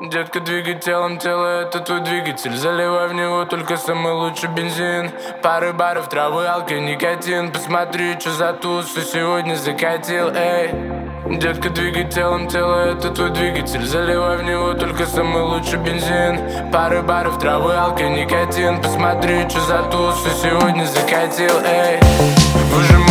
Детка, двигай телом, тело это твой двигатель. Заливай в него только самый лучший бензин. Пары баров, травы, алки, никотин. Посмотри, что за тусу сегодня закатил, эй. Детка, двигай телом, тело это твой двигатель. Заливай в него только самый лучший бензин. Пары баров, травы, алки, никотин. Посмотри, что за тусу сегодня закатил, эй. Выжимаю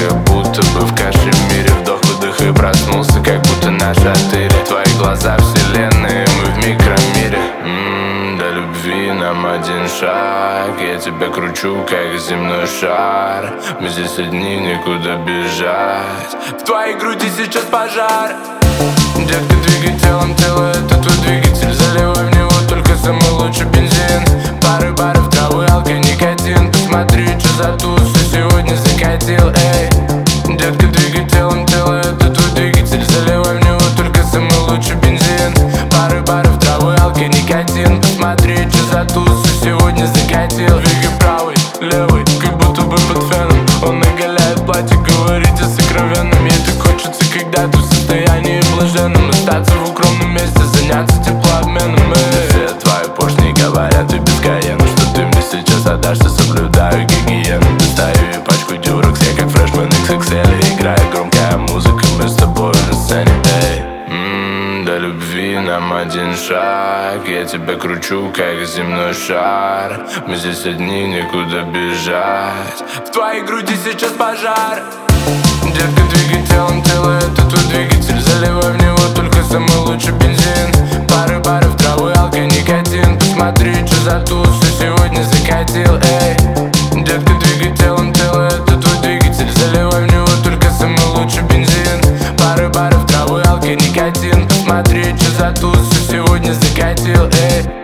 мягкое, будто бы в кашемире Вдох, выдох и проснулся, как будто на шатыре. Твои глаза вселенные, мы в микромире. М-м, До любви нам один шаг. Я тебя кручу, как земной шар. Мы здесь одни, никуда бежать. В твоей груди сейчас пожар. Детка, сегодня закатил, эй. Детка, двигай телом, тело это твой двигатель Заливай в него только самый лучший бензин. Пары баров, травы, алка, никотин. Посмотри, что за тусу сегодня закатил. Двигай правый, левый, как будто бы под феном. Он оголяет платье, говорит о сокровенном. Ей так хочется, когда ты в состоянии блаженном. Остаться в укромном месте, заняться теплообменом эй. Все твои поршни говорят без гаена Что ты мне сейчас отдашься, соблюдаю гигиену Достаю один шаг Я тебя кручу, как земной шар. Мы здесь одни, никуда бежать. В твоей груди сейчас пожар. Детка, двигай телом, тело это твой двигатель. Заливай в него только самый лучший бензин. Пары баров, травы, алка, никотин. Посмотри, что за тусу сегодня закатил, эй Посмотри, что за тусу сегодня закатил, эй